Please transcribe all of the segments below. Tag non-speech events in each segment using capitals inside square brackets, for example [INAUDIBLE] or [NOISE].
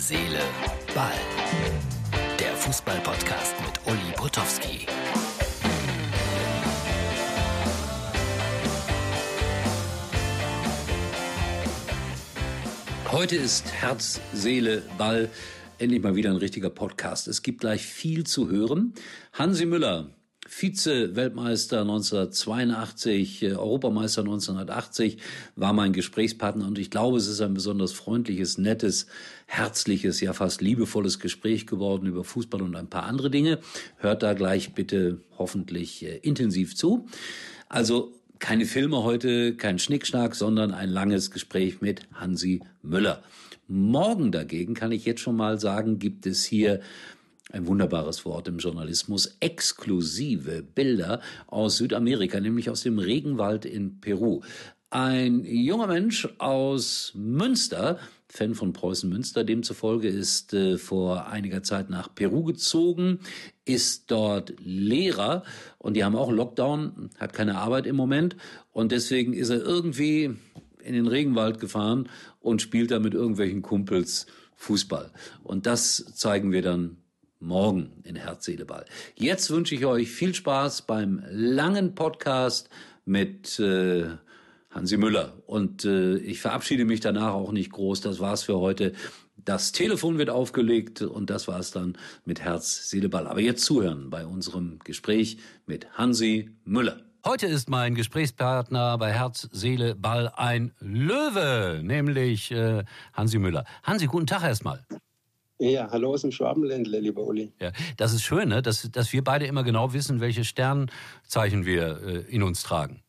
Seele, Ball. Der Fußball-Podcast mit Uli Potowski. Heute ist Herz, Seele, Ball. Endlich mal wieder ein richtiger Podcast. Es gibt gleich viel zu hören. Hansi Müller, Vize-Weltmeister 1982, äh, Europameister 1980, war mein Gesprächspartner und ich glaube, es ist ein besonders freundliches, nettes, herzliches, ja fast liebevolles Gespräch geworden über Fußball und ein paar andere Dinge. Hört da gleich bitte hoffentlich äh, intensiv zu. Also keine Filme heute, kein Schnickschnack, sondern ein langes Gespräch mit Hansi Müller. Morgen dagegen kann ich jetzt schon mal sagen, gibt es hier ein wunderbares Wort im Journalismus, exklusive Bilder aus Südamerika, nämlich aus dem Regenwald in Peru. Ein junger Mensch aus Münster, Fan von Preußen Münster, demzufolge ist äh, vor einiger Zeit nach Peru gezogen, ist dort Lehrer und die haben auch Lockdown, hat keine Arbeit im Moment und deswegen ist er irgendwie in den Regenwald gefahren und spielt da mit irgendwelchen Kumpels Fußball. Und das zeigen wir dann morgen in Herz, Seele, Ball. Jetzt wünsche ich euch viel Spaß beim langen Podcast mit äh, Hansi Müller. Und äh, ich verabschiede mich danach auch nicht groß. Das war's für heute. Das Telefon wird aufgelegt und das war's dann mit Herz, Seele, Ball. Aber jetzt zuhören bei unserem Gespräch mit Hansi Müller. Heute ist mein Gesprächspartner bei Herz, Seele, Ball ein Löwe, nämlich äh, Hansi Müller. Hansi, guten Tag erstmal. Ja, hallo aus dem Schwabenländle, lieber Uli. Ja, das ist schön, ne? dass, dass wir beide immer genau wissen, welche Sternzeichen wir äh, in uns tragen.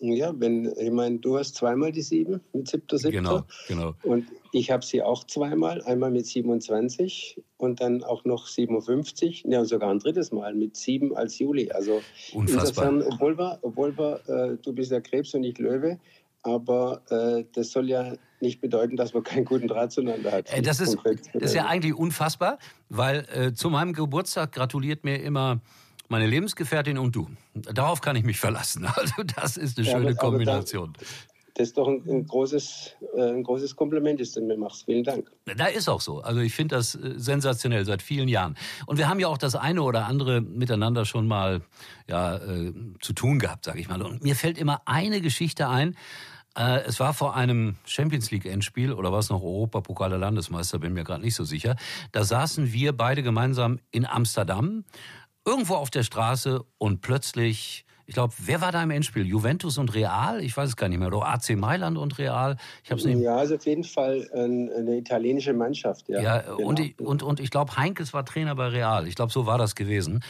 Ja, wenn, ich meine, du hast zweimal die sieben mit siebter, siebter. Genau, genau. Und ich habe sie auch zweimal, einmal mit 27 und dann auch noch 57, ja, sogar ein drittes Mal mit sieben als Juli. Also Unfassbar. insofern, obwohl wir, obwohl wir äh, du bist ja Krebs und ich Löwe, aber äh, das soll ja nicht bedeuten, dass man keinen guten Draht zueinander hat. Äh, das, ist, das ist ja eigentlich unfassbar, weil äh, zu meinem Geburtstag gratuliert mir immer meine Lebensgefährtin und du. Darauf kann ich mich verlassen. [LAUGHS] Also das ist eine ja, schöne aber, Kombination. Aber das ist doch ein, ein großes, äh, ein großes Kompliment, das du mir machst. Vielen Dank. Da ist auch so. Also ich finde das äh, sensationell seit vielen Jahren. Und wir haben ja auch das eine oder andere miteinander schon mal ja, äh, zu tun gehabt, sage ich mal. Und mir fällt immer eine Geschichte ein. Äh, es war vor einem Champions League Endspiel oder war es noch Europapokal der Landesmeister, bin mir gerade nicht so sicher. Da saßen wir beide gemeinsam in Amsterdam, irgendwo auf der Straße und plötzlich ich glaube, wer war da im Endspiel? Juventus und Real? Ich weiß es gar nicht mehr. Oder AC Mailand und Real? Ich hab's nicht ja, also auf jeden Fall eine italienische Mannschaft. Ja, ja genau. und, ich, und, und ich glaube, Heinkes war Trainer bei Real. Ich glaube, so war das gewesen.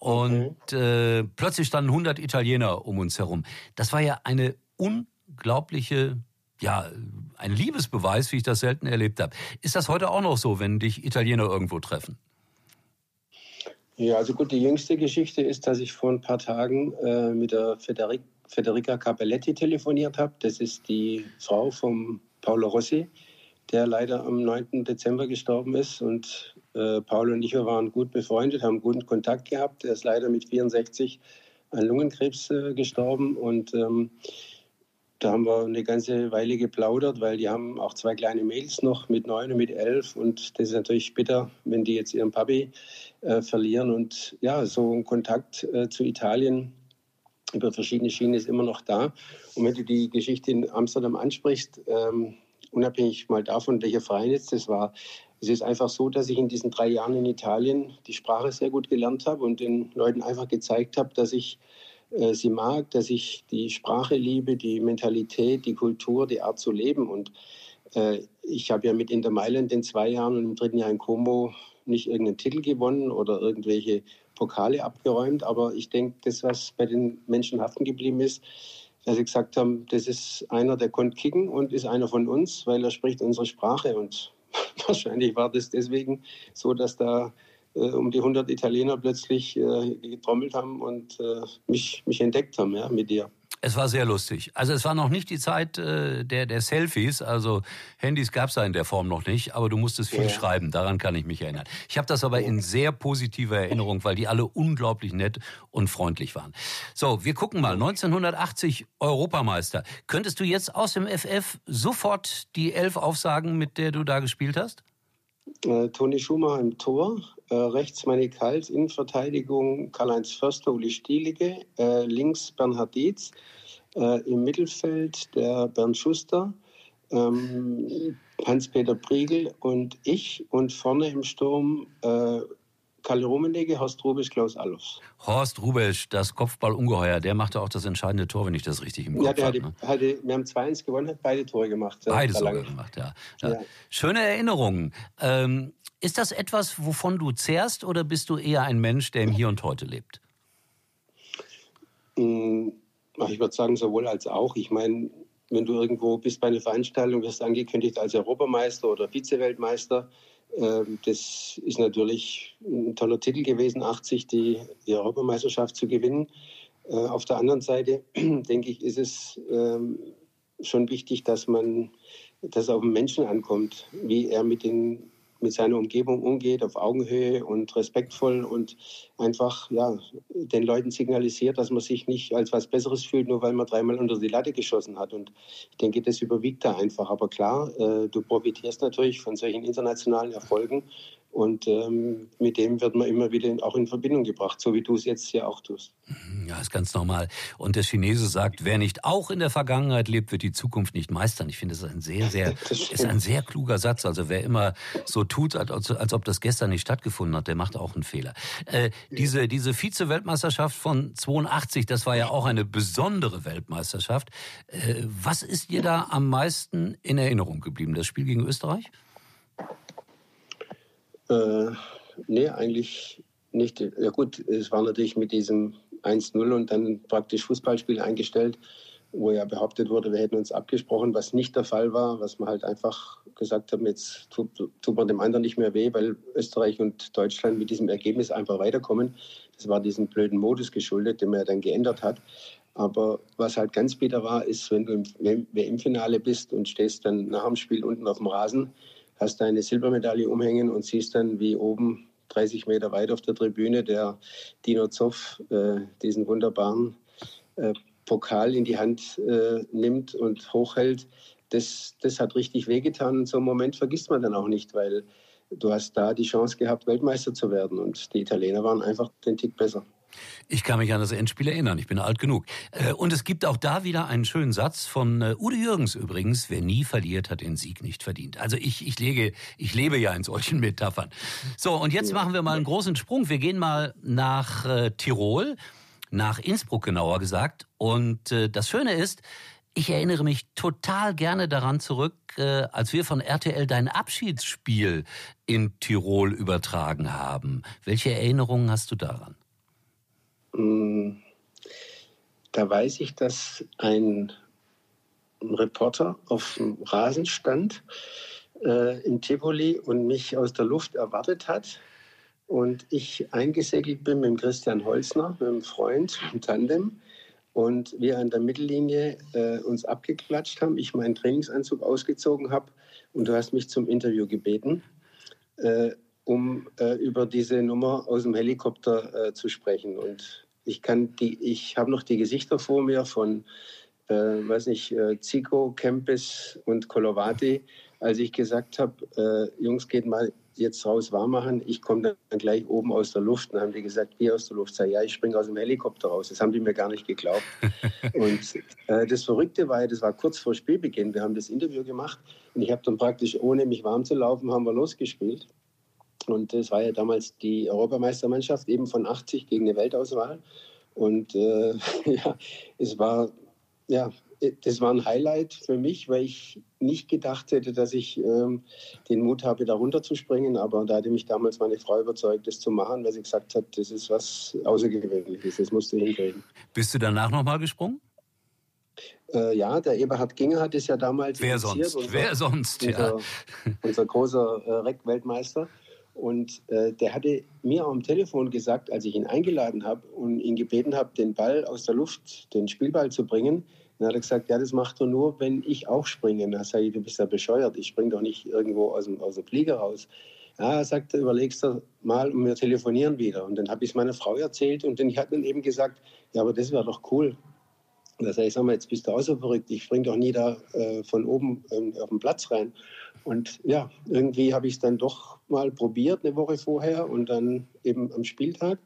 Und mhm. äh, plötzlich standen 100 Italiener um uns herum. Das war ja eine unglaubliche ja, ein Liebesbeweis, wie ich das selten erlebt habe. Ist das heute auch noch so, wenn dich Italiener irgendwo treffen? Ja, also gut, die jüngste Geschichte ist, dass ich vor ein paar Tagen äh, mit der Federic, Federica Capelletti telefoniert habe. Das ist die Frau von Paolo Rossi, der leider am 9. Dezember gestorben ist. Und äh, Paolo und ich waren gut befreundet, haben guten Kontakt gehabt. Er ist leider mit 64 an Lungenkrebs äh, gestorben. Und ähm, da haben wir eine ganze Weile geplaudert, weil die haben auch zwei kleine Mädels noch mit neun und mit elf. Und das ist natürlich bitter, wenn die jetzt ihren Papi äh, verlieren. Und ja, so ein Kontakt äh, zu Italien über verschiedene Schienen ist immer noch da. Und wenn du die Geschichte in Amsterdam ansprichst, ähm, unabhängig mal davon, welcher Verein jetzt das war, es ist einfach so, dass ich in diesen drei Jahren in Italien die Sprache sehr gut gelernt habe und den Leuten einfach gezeigt habe, dass ich sie mag, dass ich die Sprache liebe, die Mentalität, die Kultur, die Art zu leben. Und äh, ich habe ja mit Inter Mailand in zwei Jahren und im dritten Jahr in Como nicht irgendeinen Titel gewonnen oder irgendwelche Pokale abgeräumt, aber ich denke, das, was bei den Menschen haften geblieben ist, dass sie gesagt haben, das ist einer, der konnte kicken und ist einer von uns, weil er spricht unsere Sprache. Und [LAUGHS] wahrscheinlich war das deswegen so, dass da äh, um die 100 Italiener plötzlich äh, getrommelt haben und äh, mich, mich entdeckt haben ja, mit dir. Es war sehr lustig. Also es war noch nicht die Zeit äh, der, der Selfies, also Handys gab es da in der Form noch nicht, aber du musstest viel ja. schreiben, daran kann ich mich erinnern. Ich habe das aber in sehr positiver Erinnerung, weil die alle unglaublich nett und freundlich waren. So, wir gucken mal, 1980 Europameister. Könntest du jetzt aus dem FF sofort die Elf aufsagen, mit der du da gespielt hast? Äh, Toni Schumacher im Tor, äh, rechts Manny Kals, Innenverteidigung Karl-Heinz Förster, Uli Stielige, äh, links Bernhard Dietz, äh, im Mittelfeld der Bernd Schuster, ähm, Hans-Peter Priegel und ich. Und vorne im Sturm äh, Kalle Rummenigge, Horst Rubisch, Klaus Allofs. Horst Rubisch, das Kopfballungeheuer, der machte auch das entscheidende Tor, wenn ich das richtig im Kopf ja, der habe. Hatte, ne? hatte, wir haben 2-1 gewonnen, hat beide Tore gemacht. Beide sogar gemacht, ja. ja. ja. Schöne Erinnerungen. Ähm, ist das etwas, wovon du zehrst oder bist du eher ein Mensch, der im Hier und Heute lebt? Hm, ich würde sagen, sowohl als auch. Ich meine, wenn du irgendwo bist bei einer Veranstaltung, wirst angekündigt als Europameister oder Vizeweltmeister. Ähm, das ist natürlich ein toller Titel gewesen, 80 die, die Europameisterschaft zu gewinnen. Äh, auf der anderen Seite, [CLEARS THROAT] denke ich, ist es ähm, schon wichtig, dass man, dass auf den Menschen ankommt, wie er mit den mit seiner Umgebung umgeht, auf Augenhöhe und respektvoll und einfach ja, den Leuten signalisiert, dass man sich nicht als was Besseres fühlt, nur weil man dreimal unter die Latte geschossen hat. Und ich denke, das überwiegt da einfach. Aber klar, äh, du profitierst natürlich von solchen internationalen Erfolgen und ähm, mit dem wird man immer wieder auch in Verbindung gebracht, so wie du es jetzt ja auch tust. Ja, ist ganz normal. Und der Chinese sagt, wer nicht auch in der Vergangenheit lebt, wird die Zukunft nicht meistern. Ich finde, das ist ein sehr, sehr, [LAUGHS] ist ein sehr kluger Satz. Also wer immer so tut, als, als ob das gestern nicht stattgefunden hat, der macht auch einen Fehler. Äh, diese, diese Vize-Weltmeisterschaft von 82, das war ja auch eine besondere Weltmeisterschaft. Äh, was ist dir da am meisten in Erinnerung geblieben? Das Spiel gegen Österreich? Äh, nee, eigentlich nicht. Ja gut, es war natürlich mit diesem 1-0 und dann praktisch Fußballspiel eingestellt, wo ja behauptet wurde, wir hätten uns abgesprochen, was nicht der Fall war, was man halt einfach gesagt haben, jetzt tut, tut man dem anderen nicht mehr weh, weil Österreich und Deutschland mit diesem Ergebnis einfach weiterkommen. Das war diesem blöden Modus geschuldet, den man ja dann geändert hat. Aber was halt ganz bitter war, ist, wenn du im WM-Finale bist und stehst dann nach dem Spiel unten auf dem Rasen, hast eine Silbermedaille umhängen und siehst dann, wie oben 30 Meter weit auf der Tribüne der Dino Zoff äh, diesen wunderbaren äh, Pokal in die Hand äh, nimmt und hochhält. Das, das hat richtig wehgetan. So einen Moment vergisst man dann auch nicht, weil du hast da die Chance gehabt, Weltmeister zu werden. Und die Italiener waren einfach den Tick besser. Ich kann mich an das Endspiel erinnern, ich bin alt genug. Äh, und es gibt auch da wieder einen schönen Satz von äh, Udo Jürgens übrigens, wer nie verliert, hat den Sieg nicht verdient. Also ich, ich, lege, ich lebe ja in solchen [LAUGHS] Metaphern. So, und jetzt machen wir mal einen großen Sprung. Wir gehen mal nach äh, Tirol, nach Innsbruck genauer gesagt. Und das Schöne ist, ich erinnere mich total gerne daran zurück, als wir von RTL dein Abschiedsspiel in Tirol übertragen haben. Welche Erinnerungen hast du daran? Mm, da weiß ich, dass ein Reporter auf dem Rasen stand äh, in Tivoli und mich aus der Luft erwartet hat. Und ich eingesegelt bin mit Christian Holzner, mit einem Freund im Tandem. Und wir an der Mittellinie äh, uns abgeklatscht haben, ich meinen Trainingsanzug ausgezogen habe und du hast mich zum Interview gebeten. Äh, um äh, über diese Nummer aus dem Helikopter äh, zu sprechen. Und ich kann die, ich habe noch die Gesichter vor mir von, äh, weiß nicht, äh, Zico, Kempis und Kolovati, als ich gesagt habe, äh, Jungs, geht mal jetzt raus warm machen. Ich komme dann gleich oben aus der Luft. Dann haben die gesagt, wie aus der Luft? Sag, ja, ich springe aus dem Helikopter raus. Das haben die mir gar nicht geglaubt. [LAUGHS] und äh, das Verrückte war, das war kurz vor Spielbeginn. Wir haben das Interview gemacht und ich habe dann praktisch, ohne mich warm zu laufen, haben wir losgespielt. Und es war ja damals die Europameistermannschaft eben von 80 gegen eine Weltauswahl. Und äh, [LAUGHS] ja, es war, ja, das war ein Highlight für mich, weil ich nicht gedacht hätte, dass ich ähm, den Mut habe, da runterzuspringen. Aber da hatte mich damals meine Frau überzeugt, das zu machen, weil sie gesagt hat, das ist was Außergewöhnliches, das musst du hinkriegen. Bist du danach nochmal gesprungen? Äh, ja, der Eberhard Ginger hat es ja damals Wer sonst? Unser, Wer sonst? Unser, ja. unser großer äh, Reck-Weltmeister. Und äh, der hatte mir am Telefon gesagt, als ich ihn eingeladen habe und ihn gebeten habe, den Ball aus der Luft, den Spielball zu bringen, dann hat er gesagt, ja, das macht er nur, wenn ich auch springe. Dann sage ich, du bist ja bescheuert, ich springe doch nicht irgendwo aus dem, aus dem Flieger raus. Ja, er sagte, überlegst du mal und wir telefonieren wieder. Und dann habe ich es meiner Frau erzählt und dann hat dann eben gesagt, ja, aber das wäre doch cool. Da sage ich, sag mal, jetzt bist du auch so verrückt. Ich spring doch nie da äh, von oben ähm, auf den Platz rein. Und ja, irgendwie habe ich es dann doch mal probiert, eine Woche vorher und dann eben am Spieltag.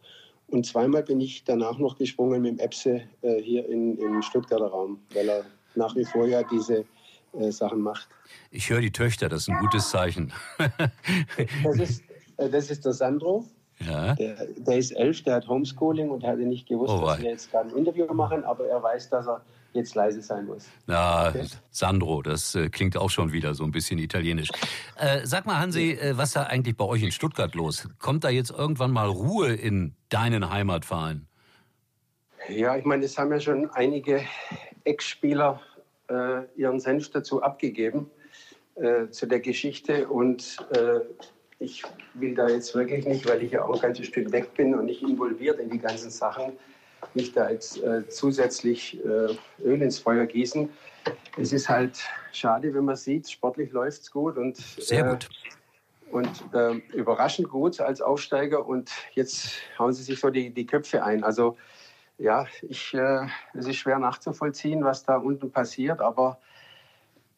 Und zweimal bin ich danach noch gesprungen mit dem Epse äh, hier in, im Stuttgarter Raum, weil er nach wie vor ja diese äh, Sachen macht. Ich höre die Töchter, das ist ein gutes Zeichen. das, ist, äh, das ist der Sandro. Ja. Der, der, ist elf, der hat Homeschooling und hatte nicht gewusst, oh, dass wir jetzt gerade ein Interview machen, aber er weiß, dass er jetzt leise sein muss. Na, okay. Sandro, das äh, klingt auch schon wieder so ein bisschen italienisch. Äh, sag mal, Hansi, äh, was ist da eigentlich bei euch in Stuttgart los? Kommt da jetzt irgendwann mal Ruhe in deinen Heimatverein? Ja, ich meine, es haben ja schon einige Ex-Spieler äh, ihren Senf dazu abgegeben, äh, zu der Geschichte. Und äh, ich will da jetzt wirklich nicht, weil ich ja auch ein ganzes Stück weg bin und nicht involviert in die ganzen Sachen, nicht da jetzt äh, zusätzlich äh, Öl ins Feuer gießen. Es ist halt schade, wenn man sieht, sportlich läuft es gut und sehr gut. Äh, und äh, überraschend gut als Aufsteiger und jetzt hauen sie sich so die, die Köpfe ein. Also ja, ich, äh, es ist schwer nachzuvollziehen, was da unten passiert, aber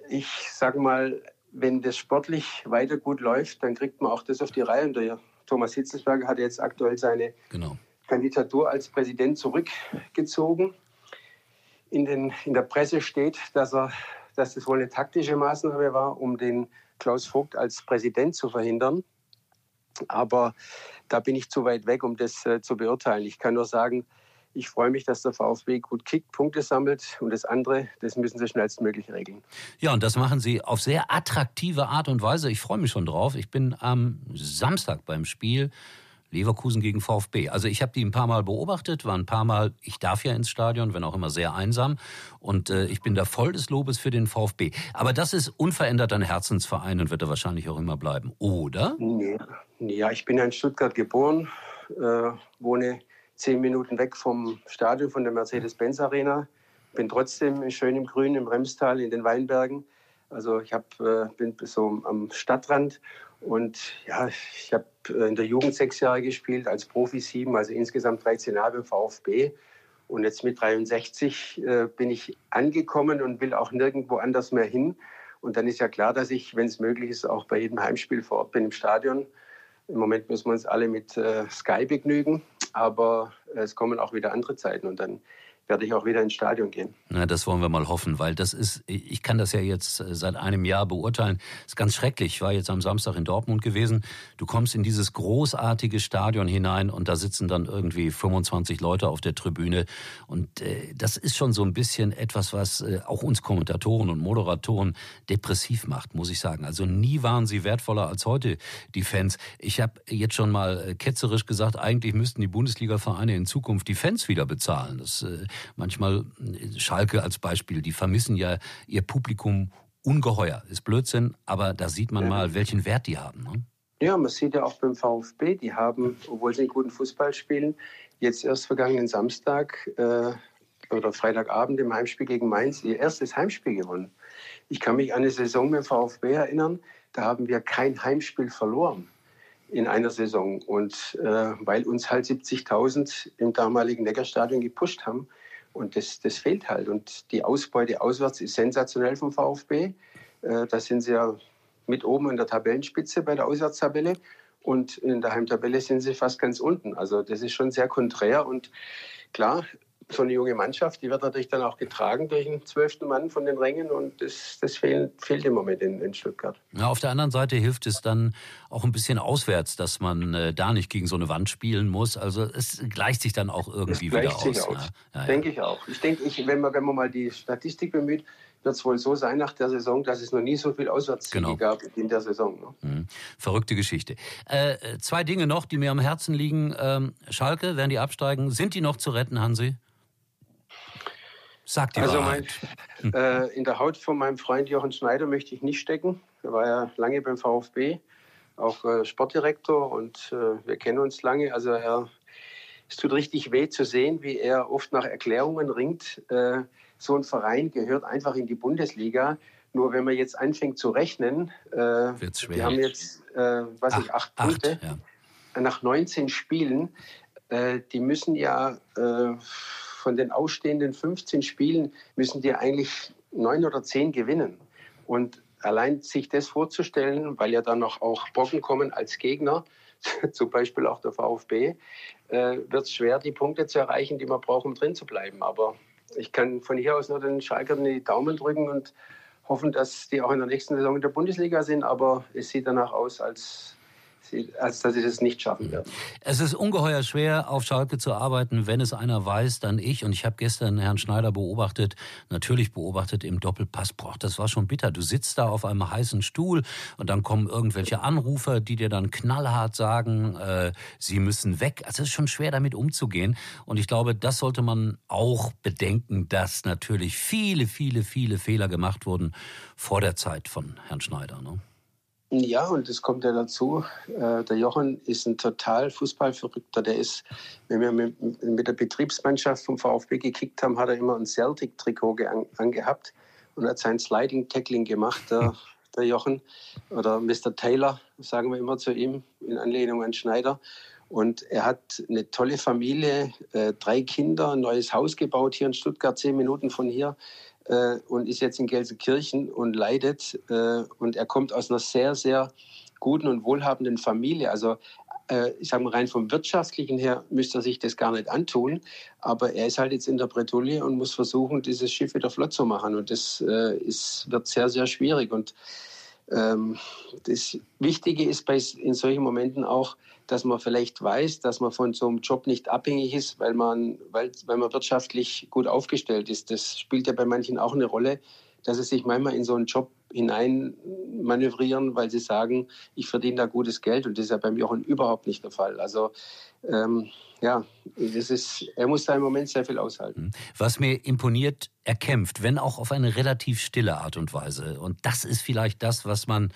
ich sage mal, wenn das sportlich weiter gut läuft, dann kriegt man auch das auf die Reihe. Und der Thomas Hitzelsberger hat jetzt aktuell seine genau. Kandidatur als Präsident zurückgezogen. In, den, in der Presse steht, dass, er, dass das wohl eine taktische Maßnahme war, um den Klaus Vogt als Präsident zu verhindern. Aber da bin ich zu weit weg, um das äh, zu beurteilen. Ich kann nur sagen, ich freue mich, dass der VfB gut kickt, Punkte sammelt und das andere, das müssen sie schnellstmöglich regeln. Ja, und das machen sie auf sehr attraktive Art und Weise. Ich freue mich schon drauf. Ich bin am Samstag beim Spiel Leverkusen gegen VfB. Also ich habe die ein paar Mal beobachtet, war ein paar Mal, ich darf ja ins Stadion, wenn auch immer sehr einsam. Und äh, ich bin da voll des Lobes für den VfB. Aber das ist unverändert ein Herzensverein und wird er wahrscheinlich auch immer bleiben, oder? Ja, ich bin ja in Stuttgart geboren, äh, wohne zehn Minuten weg vom Stadion, von der Mercedes-Benz Arena. Bin trotzdem schön im Grün, im Remstal, in den Weinbergen. Also ich hab, äh, bin so am Stadtrand und ja, ich habe äh, in der Jugend sechs Jahre gespielt, als Profi sieben, also insgesamt 13 Jahre beim VfB. Und jetzt mit 63 äh, bin ich angekommen und will auch nirgendwo anders mehr hin. Und dann ist ja klar, dass ich, wenn es möglich ist, auch bei jedem Heimspiel vor Ort bin im Stadion. Im Moment müssen wir uns alle mit äh, Sky begnügen, aber es kommen auch wieder andere Zeiten und dann werde ich auch wieder ins Stadion gehen. Na, das wollen wir mal hoffen, weil das ist, ich kann das ja jetzt äh, seit einem Jahr beurteilen. Das ist ganz schrecklich. Ich war jetzt am Samstag in Dortmund gewesen. Du kommst in dieses großartige Stadion hinein und da sitzen dann irgendwie 25 Leute auf der Tribüne. Und äh, das ist schon so ein bisschen etwas, was äh, auch uns Kommentatoren und Moderatoren depressiv macht, muss ich sagen. Also nie waren sie wertvoller als heute, die Fans. Ich habe jetzt schon mal äh, ketzerisch gesagt, eigentlich müssten die Bundesliga-Vereine in Zukunft die Fans wieder bezahlen. Das äh, manchmal Schalke als Beispiel, die vermissen ja ihr Publikum ungeheuer. Ist Blödsinn, aber da sieht man ja. mal, welchen Wert die haben. Ne? Ja, man sieht ja auch beim VfB, die haben, obwohl sie einen guten Fußball spielen, jetzt erst vergangenen Samstag äh, oder Freitagabend im Heimspiel gegen Mainz ihr erstes Heimspiel gewonnen. Ich kann mich an eine Saison mit dem VfB erinnern, da haben wir kein Heimspiel verloren in einer Saison. Und äh, weil uns halt 70.000 im damaligen Neckarstadion gepusht haben, und das, das fehlt halt. Und die Ausbeute auswärts ist sensationell vom VfB. Äh, da sind sie ja mit oben in der Tabellenspitze bei der Auswärtstabelle. Und in der Heimtabelle sind sie fast ganz unten. Also das ist schon sehr konträr. Und klar, so eine junge Mannschaft, die wird natürlich dann auch getragen durch einen zwölften Mann von den Rängen und das, das fehlt, fehlt im Moment in, in Stuttgart. Ja, auf der anderen Seite hilft es dann auch ein bisschen auswärts, dass man äh, da nicht gegen so eine Wand spielen muss. Also es gleicht sich dann auch irgendwie wieder aus. aus. Ja, ja, denke ich auch. Ich denke, ich, wenn, man, wenn man mal die Statistik bemüht, wird es wohl so sein nach der Saison, dass es noch nie so viel Auswärtssiege genau. gab in der Saison. Ne? Mhm. Verrückte Geschichte. Äh, zwei Dinge noch, die mir am Herzen liegen. Ähm, Schalke, werden die absteigen? Sind die noch zu retten, Hansi? Sag die also mein, äh, in der Haut von meinem Freund Jochen Schneider möchte ich nicht stecken. Er war ja lange beim VfB, auch äh, Sportdirektor und äh, wir kennen uns lange. Also er, es tut richtig weh zu sehen, wie er oft nach Erklärungen ringt. Äh, so ein Verein gehört einfach in die Bundesliga. Nur wenn man jetzt anfängt zu rechnen, äh, wir haben jetzt, äh, was ich, acht, acht Punkte. Ja. Nach 19 Spielen, die müssen ja von den ausstehenden 15 Spielen müssen die eigentlich neun oder zehn gewinnen. Und allein sich das vorzustellen, weil ja dann noch auch Brocken kommen als Gegner, [LAUGHS] zum Beispiel auch der VfB, äh, wird es schwer, die Punkte zu erreichen, die man braucht, um drin zu bleiben. Aber ich kann von hier aus nur den Schalkern die Daumen drücken und hoffen, dass die auch in der nächsten Saison in der Bundesliga sind. Aber es sieht danach aus, als als dass sie das nicht schaffen werden. Es ist ungeheuer schwer, auf Schalke zu arbeiten. Wenn es einer weiß, dann ich. Und ich habe gestern Herrn Schneider beobachtet, natürlich beobachtet im Doppelpass. Boah, das war schon bitter. Du sitzt da auf einem heißen Stuhl und dann kommen irgendwelche Anrufer, die dir dann knallhart sagen, äh, sie müssen weg. Also es ist schon schwer, damit umzugehen. Und ich glaube, das sollte man auch bedenken, dass natürlich viele, viele, viele Fehler gemacht wurden vor der Zeit von Herrn Schneider. Ne? Ja, und es kommt ja dazu, äh, der Jochen ist ein total Fußballverrückter. Der ist, wenn wir mit, mit der Betriebsmannschaft vom VfB gekickt haben, hat er immer ein Celtic-Trikot angehabt und hat sein Sliding-Tackling gemacht, der, der Jochen. Oder Mr. Taylor, sagen wir immer zu ihm, in Anlehnung an Schneider. Und er hat eine tolle Familie, äh, drei Kinder, ein neues Haus gebaut hier in Stuttgart, zehn Minuten von hier äh, und ist jetzt in Gelsenkirchen und leidet. Äh, und er kommt aus einer sehr, sehr guten und wohlhabenden Familie. Also äh, ich sage mal rein vom wirtschaftlichen her müsste er sich das gar nicht antun, aber er ist halt jetzt in der Bretouille und muss versuchen, dieses Schiff wieder flott zu machen und das äh, ist, wird sehr, sehr schwierig und das Wichtige ist bei, in solchen Momenten auch, dass man vielleicht weiß, dass man von so einem Job nicht abhängig ist, weil man, weil, weil man wirtschaftlich gut aufgestellt ist. Das spielt ja bei manchen auch eine Rolle, dass sie sich manchmal in so einen Job hinein manövrieren, weil sie sagen, ich verdiene da gutes Geld und das ist ja beim Jochen überhaupt nicht der Fall. Also ähm, ja, das ist, er muss da im Moment sehr viel aushalten. Was mir imponiert, er kämpft, wenn auch auf eine relativ stille Art und Weise. Und das ist vielleicht das, was man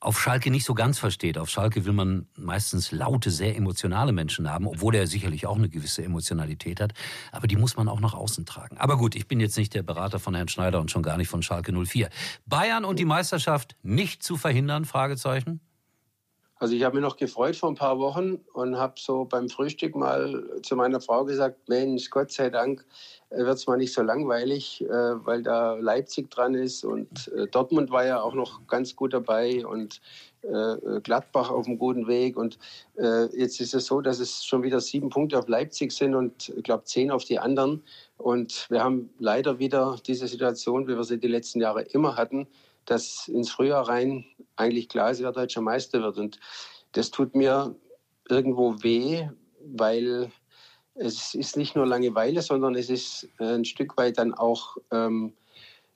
auf Schalke nicht so ganz versteht. Auf Schalke will man meistens laute, sehr emotionale Menschen haben, obwohl er sicherlich auch eine gewisse Emotionalität hat. Aber die muss man auch nach außen tragen. Aber gut, ich bin jetzt nicht der Berater von Herrn Schneider und schon gar nicht von Schalke 04. Bayern und die Meisterschaft nicht zu verhindern? Fragezeichen. Also ich habe mich noch gefreut vor ein paar Wochen und habe so beim Frühstück mal zu meiner Frau gesagt, Mensch, Gott sei Dank wird es mal nicht so langweilig, äh, weil da Leipzig dran ist und äh, Dortmund war ja auch noch ganz gut dabei und Gladbach auf einem guten Weg. Und jetzt ist es so, dass es schon wieder sieben Punkte auf Leipzig sind und ich glaube zehn auf die anderen. Und wir haben leider wieder diese Situation, wie wir sie die letzten Jahre immer hatten, dass ins Frühjahr rein eigentlich klar ist, wer deutscher Meister wird. Und das tut mir irgendwo weh, weil es ist nicht nur Langeweile, sondern es ist ein Stück weit dann auch ähm,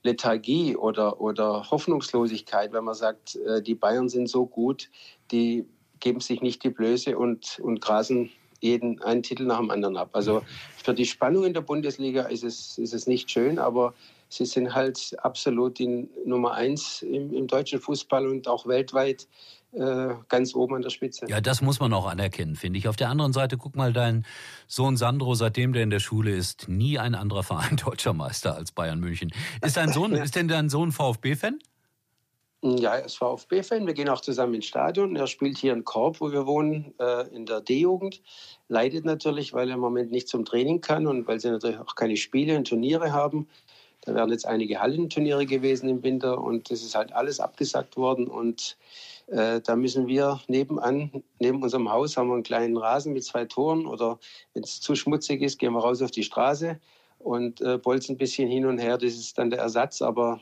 Lethargie oder, oder Hoffnungslosigkeit, wenn man sagt, äh, die Bayern sind so gut, die geben sich nicht die Blöße und, und grasen jeden einen Titel nach dem anderen ab. Also für die Spannung in der Bundesliga ist es, ist es nicht schön, aber sie sind halt absolut die Nummer eins im, im deutschen Fußball und auch weltweit äh, ganz oben an der Spitze. Ja, das muss man auch anerkennen, finde ich. Auf der anderen Seite, guck mal, dein Sohn Sandro, seitdem der in der Schule ist, nie ein anderer Verein [LAUGHS] deutscher Meister als Bayern München. Ist dein Sohn, [LAUGHS] ist denn dein Sohn VfB-Fan? Ja, er ist VfB-Fan. Wir gehen auch zusammen ins Stadion. Er spielt hier in Korb, wo wir wohnen, äh, in der D-Jugend. Leidet natürlich, weil er im Moment nicht zum Training kann und weil sie natürlich auch keine Spiele und Turniere haben. Da wären jetzt einige Hallenturniere gewesen im Winter und das ist halt alles abgesagt worden. Und äh, da müssen wir nebenan, neben unserem Haus, haben wir einen kleinen Rasen mit zwei Toren. Oder wenn es zu schmutzig ist, gehen wir raus auf die Straße und äh, bolzen ein bisschen hin und her. Das ist dann der Ersatz. Aber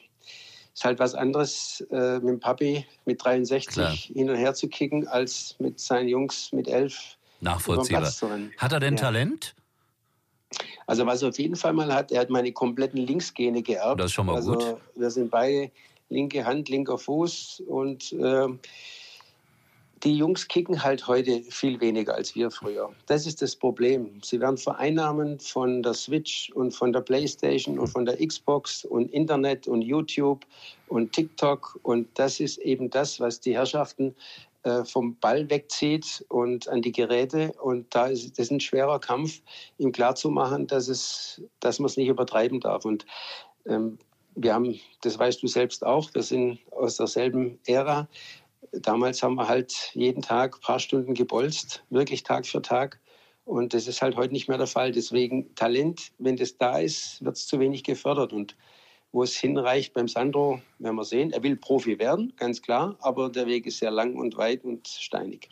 es ist halt was anderes, äh, mit dem Papi mit 63 Klar. hin und her zu kicken, als mit seinen Jungs mit elf. Nachvollziehbar. Hat er denn ja. Talent? Also was er auf jeden Fall mal hat, er hat meine kompletten Linksgene geerbt. Das ist schon mal also, gut. Wir sind beide linke Hand, linker Fuß und äh, die Jungs kicken halt heute viel weniger als wir früher. Das ist das Problem. Sie werden vereinnahmt von der Switch und von der Playstation und von der Xbox und Internet und YouTube und TikTok. Und das ist eben das, was die Herrschaften äh, vom Ball wegzieht und an die Geräte. Und da ist ist ein schwerer Kampf, ihm klarzumachen, dass, es, dass man es nicht übertreiben darf. Und ähm, wir haben, das weißt du selbst auch, wir sind aus derselben Ära. Damals haben wir halt jeden Tag ein paar Stunden gebolzt, wirklich Tag für Tag. Und das ist halt heute nicht mehr der Fall. Deswegen Talent, wenn das da ist, wird es zu wenig gefördert. Und wo es hinreicht beim Sandro, werden wir sehen. Er will Profi werden, ganz klar, aber der Weg ist sehr lang und weit und steinig.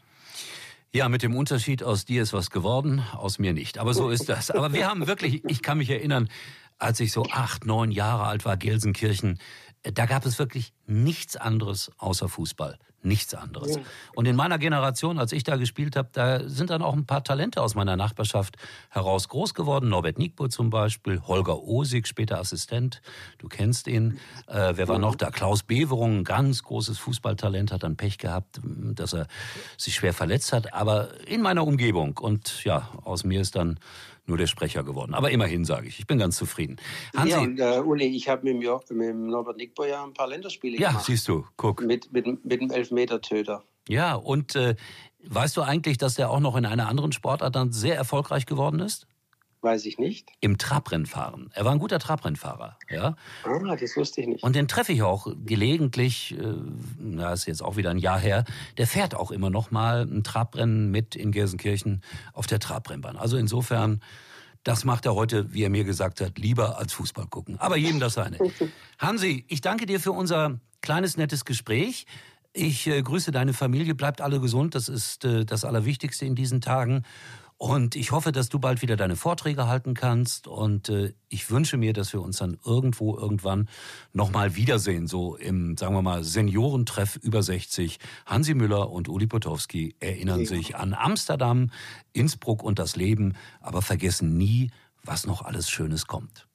Ja, mit dem Unterschied, aus dir ist was geworden, aus mir nicht. Aber so ist das. Aber wir haben wirklich, ich kann mich erinnern, als ich so acht, neun Jahre alt war, Gelsenkirchen, da gab es wirklich nichts anderes außer Fußball. Nichts anderes. Und in meiner Generation, als ich da gespielt habe, da sind dann auch ein paar Talente aus meiner Nachbarschaft heraus groß geworden. Norbert Nickbo zum Beispiel, Holger Osig, später Assistent. Du kennst ihn. Äh, wer war noch da? Klaus Beverung, ganz großes Fußballtalent, hat dann Pech gehabt, dass er sich schwer verletzt hat. Aber in meiner Umgebung. Und ja, aus mir ist dann nur der Sprecher geworden. Aber immerhin sage ich, ich bin ganz zufrieden. Hansi, ja, und, äh, Uli, ich habe mit, mit Norbert Nickbo ja ein paar Länderspiele ja, gemacht. Siehst du, guck. Mit, mit, mit dem Elfmetertöter. Ja, und äh, weißt du eigentlich, dass der auch noch in einer anderen Sportart dann sehr erfolgreich geworden ist? Weiß ich nicht. Im Trabrennfahren. Er war ein guter Trabrennfahrer, ja. Ah, das wusste ich nicht. Und den treffe ich auch gelegentlich, äh, na, ist jetzt auch wieder ein Jahr her, der fährt auch immer noch mal ein Trabrennen mit in Gelsenkirchen auf der Trabrennbahn. Also insofern, das macht er heute, wie er mir gesagt hat, lieber als Fußball gucken. Aber jedem das seine. [LAUGHS] Hansi, ich danke dir für unser kleines, nettes Gespräch. Ich äh, grüße deine Familie, bleibt alle gesund, das ist äh, das Allerwichtigste in diesen Tagen. Und ich hoffe, dass du bald wieder deine Vorträge halten kannst. Und äh, ich wünsche mir, dass wir uns dann irgendwo irgendwann nochmal wiedersehen. So im, sagen wir mal, Seniorentreff über 60. Hansi Müller und Uli Potowski erinnern ja. sich an Amsterdam, Innsbruck und das Leben, aber vergessen nie, was noch alles Schönes kommt.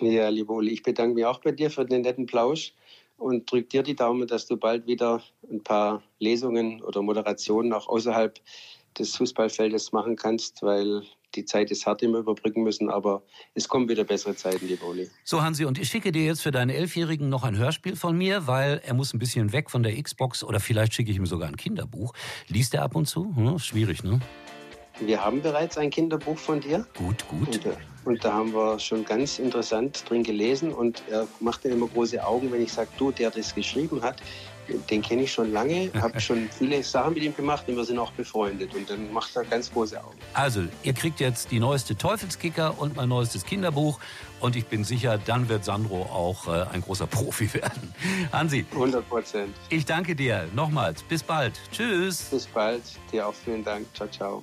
Ja, lieber Uli, ich bedanke mich auch bei dir für den netten Plausch und drücke dir die Daumen, dass du bald wieder ein paar Lesungen oder Moderationen auch außerhalb des Fußballfeldes machen kannst, weil die Zeit ist hart, die wir überbrücken müssen, aber es kommen wieder bessere Zeiten, lieber Uli. So, Hansi, und ich schicke dir jetzt für deinen Elfjährigen noch ein Hörspiel von mir, weil er muss ein bisschen weg von der Xbox oder vielleicht schicke ich ihm sogar ein Kinderbuch. Liest er ab und zu? Hm, schwierig, ne? Wir haben bereits ein Kinderbuch von dir. Gut, gut. Und, äh, und da haben wir schon ganz interessant drin gelesen und er macht immer große Augen, wenn ich sage, du, der das geschrieben hat, den kenne ich schon lange, habe [LAUGHS] schon viele Sachen mit ihm gemacht und wir sind auch befreundet. Und dann macht er ganz große Augen. Also, ihr kriegt jetzt die neueste Teufelskicker und mein neuestes Kinderbuch. Und ich bin sicher, dann wird Sandro auch äh, ein großer Profi [LAUGHS] werden. Hansi. 100 Prozent. Ich danke dir nochmals. Bis bald. Tschüss. Bis bald. Dir auch vielen Dank. Ciao, ciao.